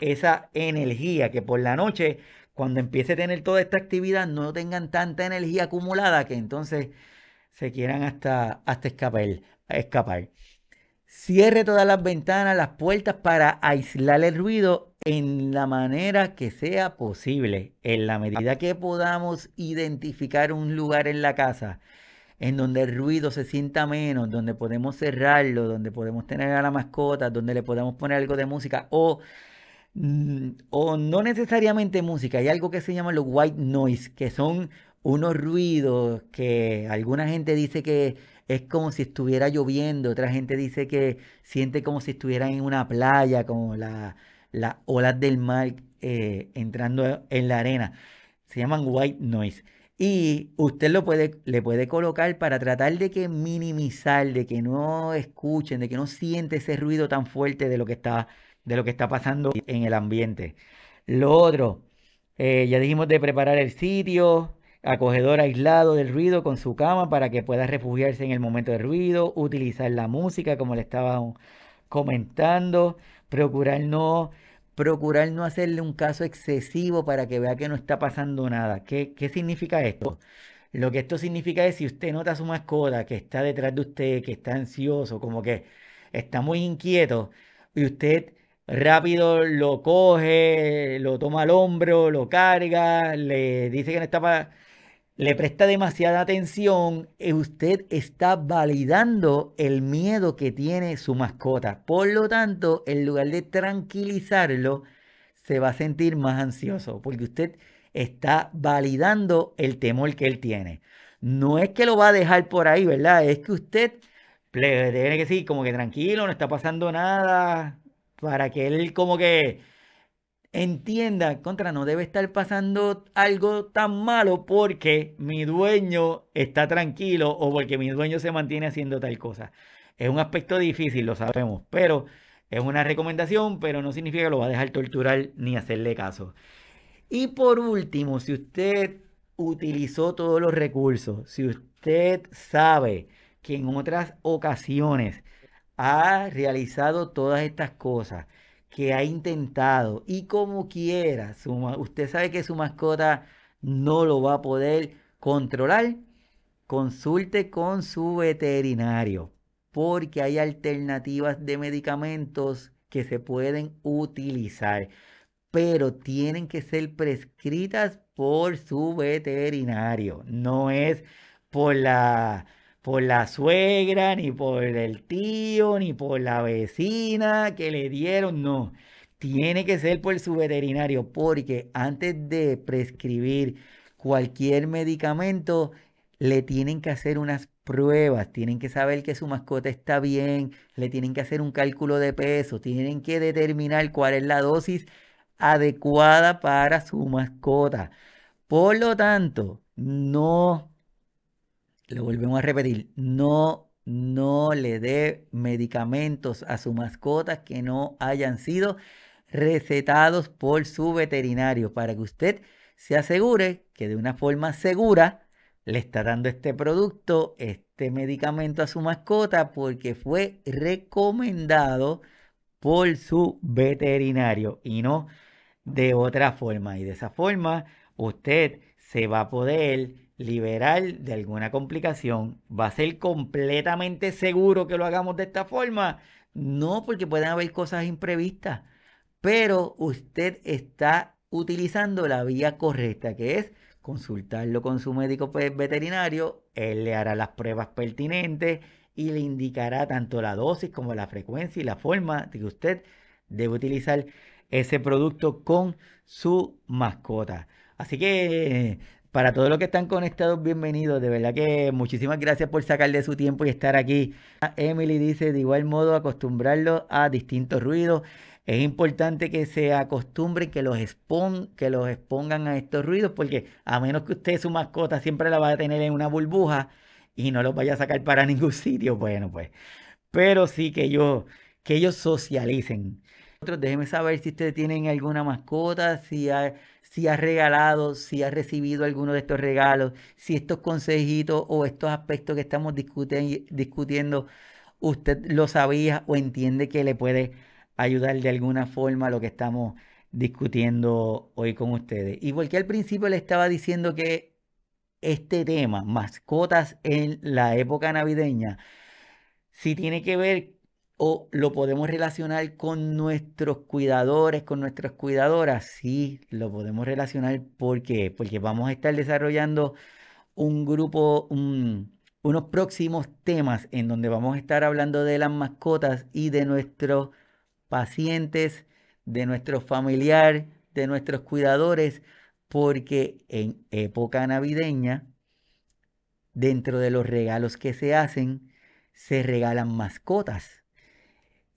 esa energía, que por la noche, cuando empiece a tener toda esta actividad, no tengan tanta energía acumulada que entonces se quieran hasta, hasta escapar, escapar. Cierre todas las ventanas, las puertas para aislar el ruido en la manera que sea posible. En la medida que podamos identificar un lugar en la casa en donde el ruido se sienta menos, donde podemos cerrarlo, donde podemos tener a la mascota, donde le podemos poner algo de música o, o no necesariamente música. Hay algo que se llama los white noise, que son unos ruidos que alguna gente dice que es como si estuviera lloviendo, otra gente dice que siente como si estuviera en una playa, como las olas del mar eh, entrando en la arena. Se llaman white noise. Y usted lo puede, le puede colocar para tratar de que minimizar, de que no escuchen, de que no siente ese ruido tan fuerte de lo que está, de lo que está pasando en el ambiente. Lo otro, eh, ya dijimos de preparar el sitio, acogedor aislado del ruido con su cama para que pueda refugiarse en el momento de ruido, utilizar la música como le estaba comentando, procurar no, procurar no hacerle un caso excesivo para que vea que no está pasando nada. ¿Qué, qué significa esto? Lo que esto significa es si usted nota a su mascota que está detrás de usted, que está ansioso, como que está muy inquieto, y usted rápido lo coge, lo toma al hombro, lo carga, le dice que no está para le presta demasiada atención, y usted está validando el miedo que tiene su mascota. Por lo tanto, en lugar de tranquilizarlo, se va a sentir más ansioso, porque usted está validando el temor que él tiene. No es que lo va a dejar por ahí, ¿verdad? Es que usted le tiene que decir como que tranquilo, no está pasando nada, para que él como que entienda, contra, no debe estar pasando algo tan malo porque mi dueño está tranquilo o porque mi dueño se mantiene haciendo tal cosa. Es un aspecto difícil, lo sabemos, pero es una recomendación, pero no significa que lo va a dejar torturar ni hacerle caso. Y por último, si usted utilizó todos los recursos, si usted sabe que en otras ocasiones ha realizado todas estas cosas, que ha intentado y como quiera, usted sabe que su mascota no lo va a poder controlar, consulte con su veterinario porque hay alternativas de medicamentos que se pueden utilizar, pero tienen que ser prescritas por su veterinario. No es por la por la suegra, ni por el tío, ni por la vecina que le dieron, no. Tiene que ser por su veterinario, porque antes de prescribir cualquier medicamento, le tienen que hacer unas pruebas, tienen que saber que su mascota está bien, le tienen que hacer un cálculo de peso, tienen que determinar cuál es la dosis adecuada para su mascota. Por lo tanto, no lo volvemos a repetir, no, no le dé medicamentos a su mascota que no hayan sido recetados por su veterinario para que usted se asegure que de una forma segura le está dando este producto, este medicamento a su mascota porque fue recomendado por su veterinario y no de otra forma. Y de esa forma usted se va a poder liberal de alguna complicación, ¿va a ser completamente seguro que lo hagamos de esta forma? No, porque pueden haber cosas imprevistas, pero usted está utilizando la vía correcta, que es consultarlo con su médico veterinario, él le hará las pruebas pertinentes y le indicará tanto la dosis como la frecuencia y la forma de que usted debe utilizar ese producto con su mascota. Así que para todos los que están conectados, bienvenidos. De verdad que muchísimas gracias por sacarle su tiempo y estar aquí. Emily dice, de igual modo, acostumbrarlo a distintos ruidos. Es importante que se acostumbren, que los, que los expongan a estos ruidos, porque a menos que usted su mascota siempre la va a tener en una burbuja y no los vaya a sacar para ningún sitio, bueno, pues pero sí que ellos, que ellos socialicen. Déjenme saber si ustedes tienen alguna mascota, si ha, si ha regalado, si ha recibido alguno de estos regalos, si estos consejitos o estos aspectos que estamos discutiendo, usted lo sabía o entiende que le puede ayudar de alguna forma a lo que estamos discutiendo hoy con ustedes. Y porque al principio le estaba diciendo que este tema, mascotas en la época navideña, si tiene que ver o lo podemos relacionar con nuestros cuidadores, con nuestras cuidadoras, sí, lo podemos relacionar. ¿Por qué? Porque vamos a estar desarrollando un grupo, unos próximos temas en donde vamos a estar hablando de las mascotas y de nuestros pacientes, de nuestros familiares, de nuestros cuidadores, porque en época navideña, dentro de los regalos que se hacen, se regalan mascotas.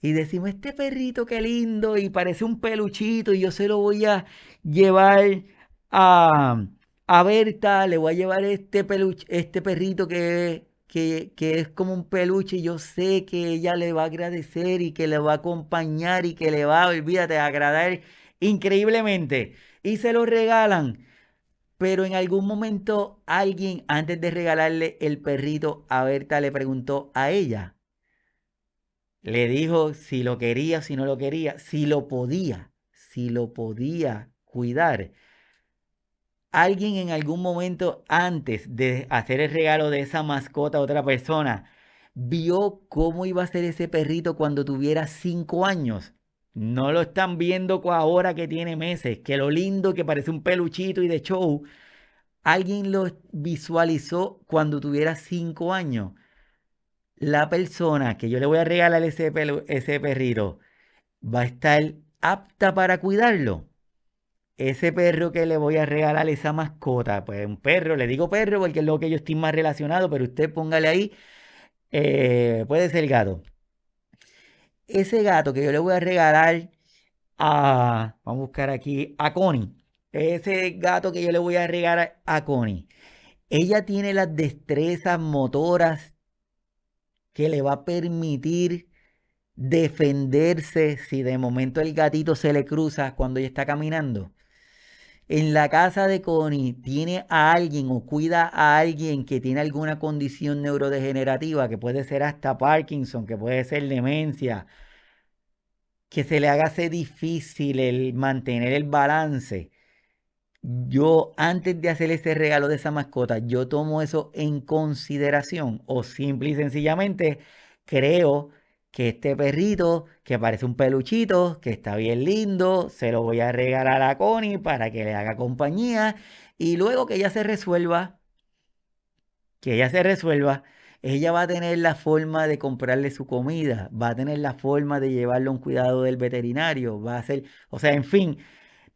Y decimos, este perrito qué lindo y parece un peluchito y yo se lo voy a llevar a, a Berta, le voy a llevar este, peluche, este perrito que, que, que, es como un peluche y yo sé que ella le va a agradecer y que le va a acompañar y que le va, olvídate, a agradar increíblemente. Y se lo regalan. Pero en algún momento alguien, antes de regalarle el perrito a Berta, le preguntó a ella. Le dijo si lo quería, si no lo quería, si lo podía, si lo podía cuidar. Alguien en algún momento antes de hacer el regalo de esa mascota a otra persona, vio cómo iba a ser ese perrito cuando tuviera cinco años. No lo están viendo ahora que tiene meses, que lo lindo que parece un peluchito y de show. Alguien lo visualizó cuando tuviera cinco años. La persona que yo le voy a regalar ese, ese perrito va a estar apta para cuidarlo. Ese perro que le voy a regalar, esa mascota, pues un perro, le digo perro porque es lo que yo estoy más relacionado, pero usted póngale ahí, eh, puede ser gato ese gato que yo le voy a regalar a, vamos a buscar aquí, a Connie. Ese gato que yo le voy a regalar a Connie. Ella tiene las destrezas motoras que le va a permitir defenderse si de momento el gatito se le cruza cuando ella está caminando. En la casa de Connie tiene a alguien o cuida a alguien que tiene alguna condición neurodegenerativa, que puede ser hasta Parkinson, que puede ser demencia, que se le hace difícil el mantener el balance. Yo, antes de hacer ese regalo de esa mascota, yo tomo eso en consideración o simple y sencillamente creo que este perrito, que parece un peluchito, que está bien lindo, se lo voy a regalar a Connie para que le haga compañía y luego que ella se resuelva, que ella se resuelva, ella va a tener la forma de comprarle su comida, va a tener la forma de llevarlo a un cuidado del veterinario, va a hacer, o sea, en fin,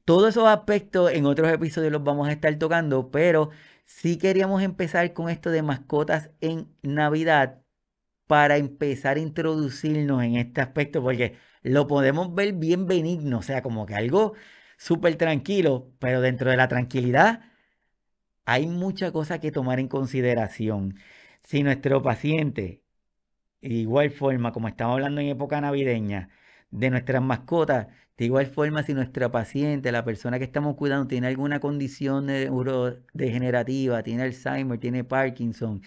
todos esos aspectos en otros episodios los vamos a estar tocando, pero sí queríamos empezar con esto de mascotas en Navidad para empezar a introducirnos en este aspecto, porque lo podemos ver bien benigno, o sea, como que algo súper tranquilo, pero dentro de la tranquilidad hay mucha cosa que tomar en consideración. Si nuestro paciente, de igual forma, como estamos hablando en época navideña, de nuestras mascotas, de igual forma, si nuestra paciente, la persona que estamos cuidando, tiene alguna condición neurodegenerativa, tiene Alzheimer, tiene Parkinson,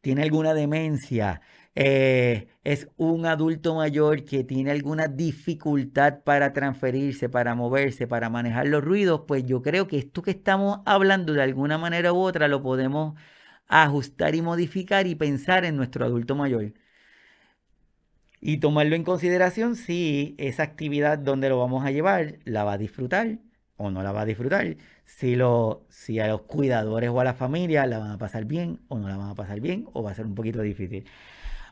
tiene alguna demencia, eh, es un adulto mayor que tiene alguna dificultad para transferirse, para moverse, para manejar los ruidos, pues yo creo que esto que estamos hablando de alguna manera u otra lo podemos ajustar y modificar y pensar en nuestro adulto mayor. Y tomarlo en consideración si esa actividad donde lo vamos a llevar la va a disfrutar o no la va a disfrutar. Si, lo, si a los cuidadores o a la familia la van a pasar bien o no la van a pasar bien o va a ser un poquito difícil.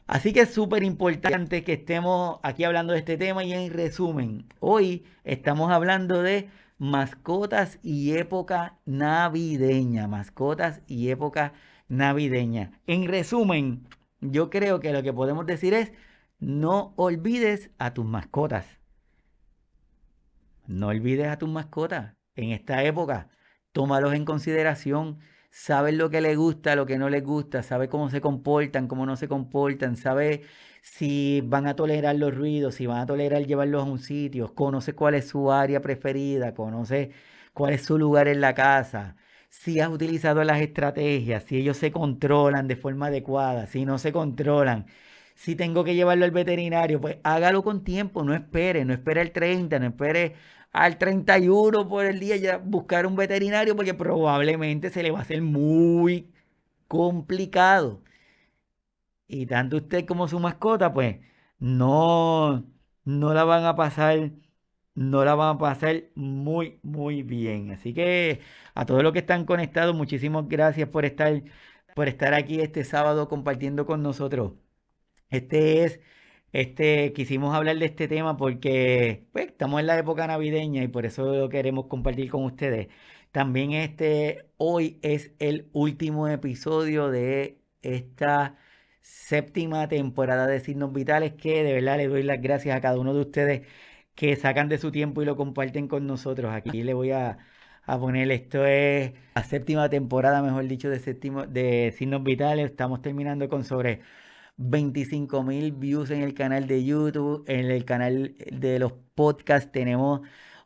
Así que es súper importante que estemos aquí hablando de este tema y en resumen, hoy estamos hablando de mascotas y época navideña, mascotas y época navideña. En resumen, yo creo que lo que podemos decir es, no olvides a tus mascotas. No olvides a tus mascotas en esta época. Tómalos en consideración sabe lo que le gusta, lo que no les gusta, sabe cómo se comportan, cómo no se comportan, sabe si van a tolerar los ruidos, si van a tolerar llevarlos a un sitio, conoce cuál es su área preferida, conoce cuál es su lugar en la casa, si has utilizado las estrategias, si ellos se controlan de forma adecuada, si no se controlan. Si tengo que llevarlo al veterinario, pues hágalo con tiempo, no espere, no espere el 30, no espere al 31 por el día ya buscar un veterinario porque probablemente se le va a hacer muy complicado. Y tanto usted como su mascota, pues no, no la van a pasar, no la van a pasar muy, muy bien. Así que a todos los que están conectados, muchísimas gracias por estar, por estar aquí este sábado compartiendo con nosotros. Este es, este, quisimos hablar de este tema porque pues, estamos en la época navideña y por eso lo queremos compartir con ustedes. También este, hoy es el último episodio de esta séptima temporada de Signos Vitales que de verdad le doy las gracias a cada uno de ustedes que sacan de su tiempo y lo comparten con nosotros. Aquí le voy a, poner, esto es la séptima temporada, mejor dicho, de, séptimo, de Signos Vitales. Estamos terminando con sobre 25 mil views en el canal de YouTube, en el canal de los podcasts tenemos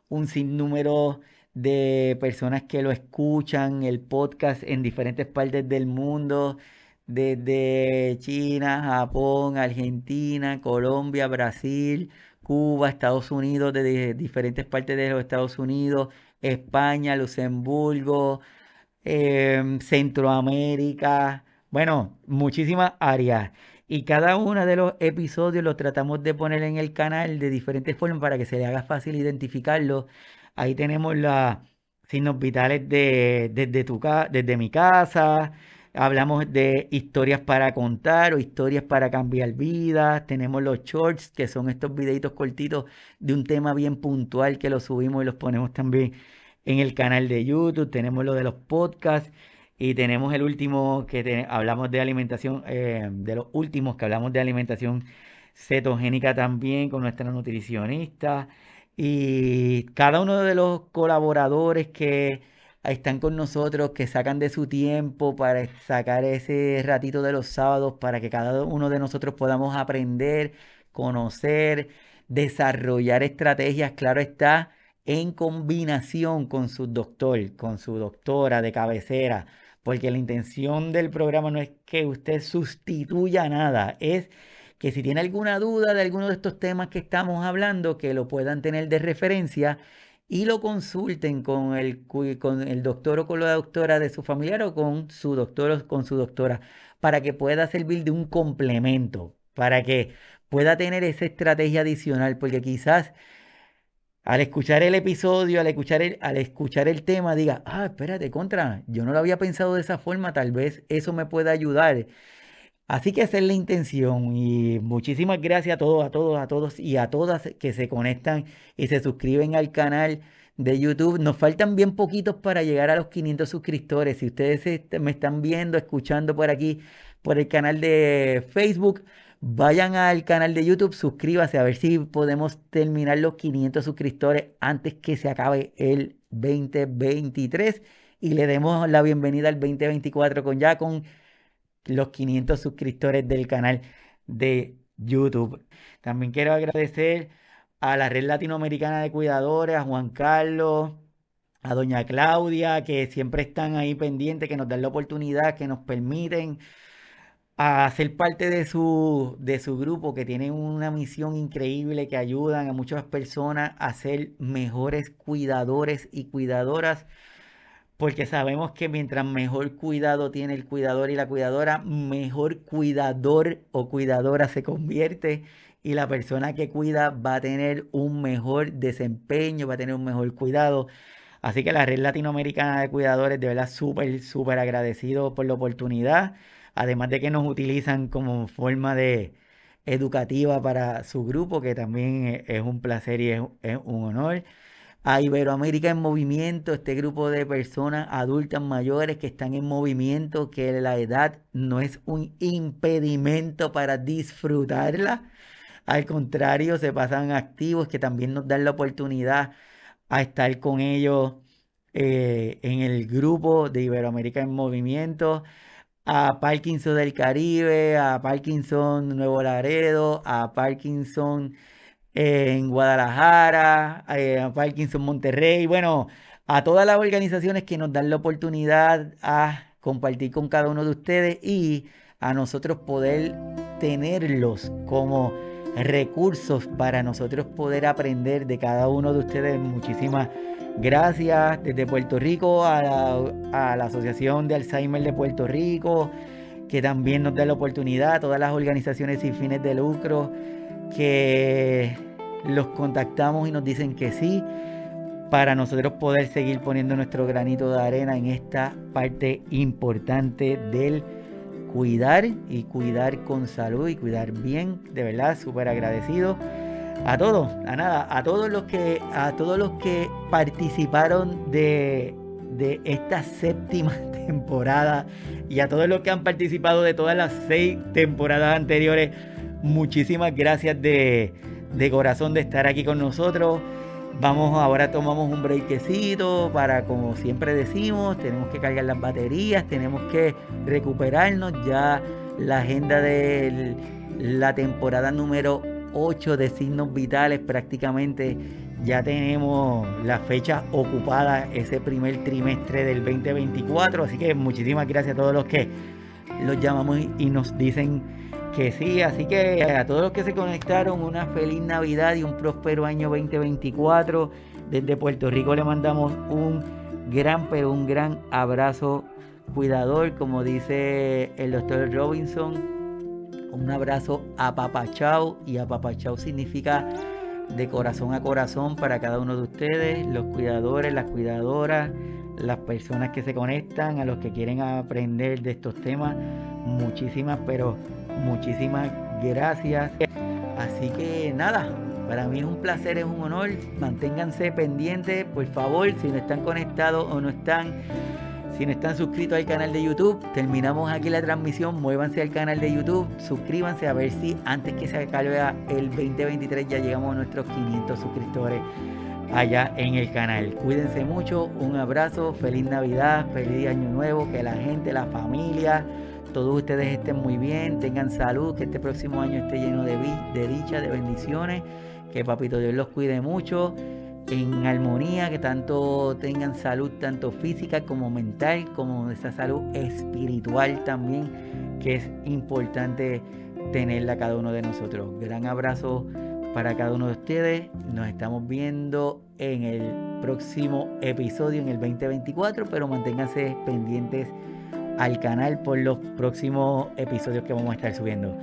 un sinnúmero de personas que lo escuchan, el podcast en diferentes partes del mundo, desde China, Japón, Argentina, Colombia, Brasil, Cuba, Estados Unidos, desde diferentes partes de los Estados Unidos, España, Luxemburgo, em, Centroamérica, bueno, muchísimas áreas. Y cada uno de los episodios los tratamos de poner en el canal de diferentes formas para que se le haga fácil identificarlo. Ahí tenemos los signos vitales de, desde, tu, desde mi casa. Hablamos de historias para contar o historias para cambiar vidas. Tenemos los shorts, que son estos videitos cortitos de un tema bien puntual que los subimos y los ponemos también en el canal de YouTube. Tenemos lo de los podcasts. Y tenemos el último que hablamos de alimentación, eh, de los últimos que hablamos de alimentación cetogénica también con nuestra nutricionista. Y cada uno de los colaboradores que están con nosotros, que sacan de su tiempo para sacar ese ratito de los sábados para que cada uno de nosotros podamos aprender, conocer, desarrollar estrategias, claro está, en combinación con su doctor, con su doctora de cabecera porque la intención del programa no es que usted sustituya nada, es que si tiene alguna duda de alguno de estos temas que estamos hablando, que lo puedan tener de referencia y lo consulten con el, con el doctor o con la doctora de su familiar o con su doctor o con su doctora, para que pueda servir de un complemento, para que pueda tener esa estrategia adicional, porque quizás al escuchar el episodio, al escuchar el, al escuchar el tema, diga, ah, espérate, contra, yo no lo había pensado de esa forma, tal vez eso me pueda ayudar. Así que esa es la intención y muchísimas gracias a todos, a todos, a todos y a todas que se conectan y se suscriben al canal de YouTube. Nos faltan bien poquitos para llegar a los 500 suscriptores. Si ustedes me están viendo, escuchando por aquí, por el canal de Facebook, Vayan al canal de YouTube, suscríbase a ver si podemos terminar los 500 suscriptores antes que se acabe el 2023 y le demos la bienvenida al 2024 con ya con los 500 suscriptores del canal de YouTube. También quiero agradecer a la Red Latinoamericana de Cuidadores, a Juan Carlos, a Doña Claudia, que siempre están ahí pendientes, que nos dan la oportunidad, que nos permiten a ser parte de su, de su grupo, que tienen una misión increíble, que ayudan a muchas personas a ser mejores cuidadores y cuidadoras, porque sabemos que mientras mejor cuidado tiene el cuidador y la cuidadora, mejor cuidador o cuidadora se convierte y la persona que cuida va a tener un mejor desempeño, va a tener un mejor cuidado. Así que la Red Latinoamericana de Cuidadores, de verdad, súper, súper agradecido por la oportunidad además de que nos utilizan como forma de educativa para su grupo, que también es un placer y es, un honor. A Iberoamérica en movimiento, este grupo de personas adultas mayores que están en movimiento, que la edad no es un impedimento para disfrutarla. Al contrario, se pasan activos que también nos dan la oportunidad a estar con ellos eh, en el grupo de Iberoamérica en movimiento a Parkinson del Caribe, a Parkinson Nuevo Laredo, a Parkinson en Guadalajara, eh, a Parkinson Monterrey, bueno, a todas las organizaciones que nos dan la oportunidad a compartir con cada uno de ustedes y a nosotros poder tenerlos como recursos para nosotros poder aprender de cada uno de ustedes. Muchísimas gracias desde Puerto Rico a la, Asociación de Alzheimer de Puerto Rico, que también nos da la oportunidad, todas las organizaciones sin fines de lucro que los contactamos y nos dicen que sí, para nosotros poder seguir poniendo nuestro granito de arena en esta parte importante del cuidar y cuidar con salud y cuidar bien, de verdad, súper agradecido a todos, a nada, a todos los que, a todos los que participaron de, de esta séptima temporada y a todos los que han participado de todas las seis temporadas anteriores, muchísimas gracias de, de corazón de estar aquí con nosotros. Vamos, ahora tomamos un breakcito para, como siempre decimos, tenemos que cargar las baterías, tenemos que recuperarnos. Ya la agenda de la temporada número 8 de signos vitales prácticamente ya tenemos la fecha ocupada ese primer trimestre del 2024. Así que muchísimas gracias a todos los que los llamamos y nos dicen que sí, así que a todos los que se conectaron, una feliz Navidad y un próspero año 2024. Desde Puerto Rico le mandamos un gran, pero un gran abrazo cuidador, como dice el doctor Robinson. Un abrazo apapachao y apapachao significa de corazón a corazón para cada uno de ustedes, los cuidadores, las cuidadoras, las personas que se conectan, a los que quieren aprender de estos temas. Muchísimas, pero Muchísimas gracias. Así que nada, para mí es un placer, es un honor. Manténganse pendientes, por favor, si no están conectados o no están, si no están suscritos al canal de YouTube, terminamos aquí la transmisión, muévanse al canal de YouTube, suscríbanse a ver si antes que se acabe el 2023 ya llegamos a nuestros 500 suscriptores allá en el canal. Cuídense mucho, un abrazo, feliz Navidad, feliz Año Nuevo, que la gente, la familia, todos ustedes estén muy bien, tengan salud, que este próximo año esté lleno de, de dicha, de bendiciones, que Papito Dios los cuide mucho, en armonía, que tanto tengan salud, tanto física como mental, como esa salud espiritual también, que es importante tenerla cada uno de nosotros. Gran abrazo para cada uno de ustedes. Nos estamos viendo en el próximo episodio en el 2024, pero manténganse pendientes al canal por los próximos episodios que vamos a estar subiendo.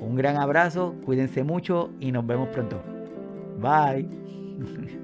Un gran abrazo, cuídense mucho y nos vemos pronto. Bye.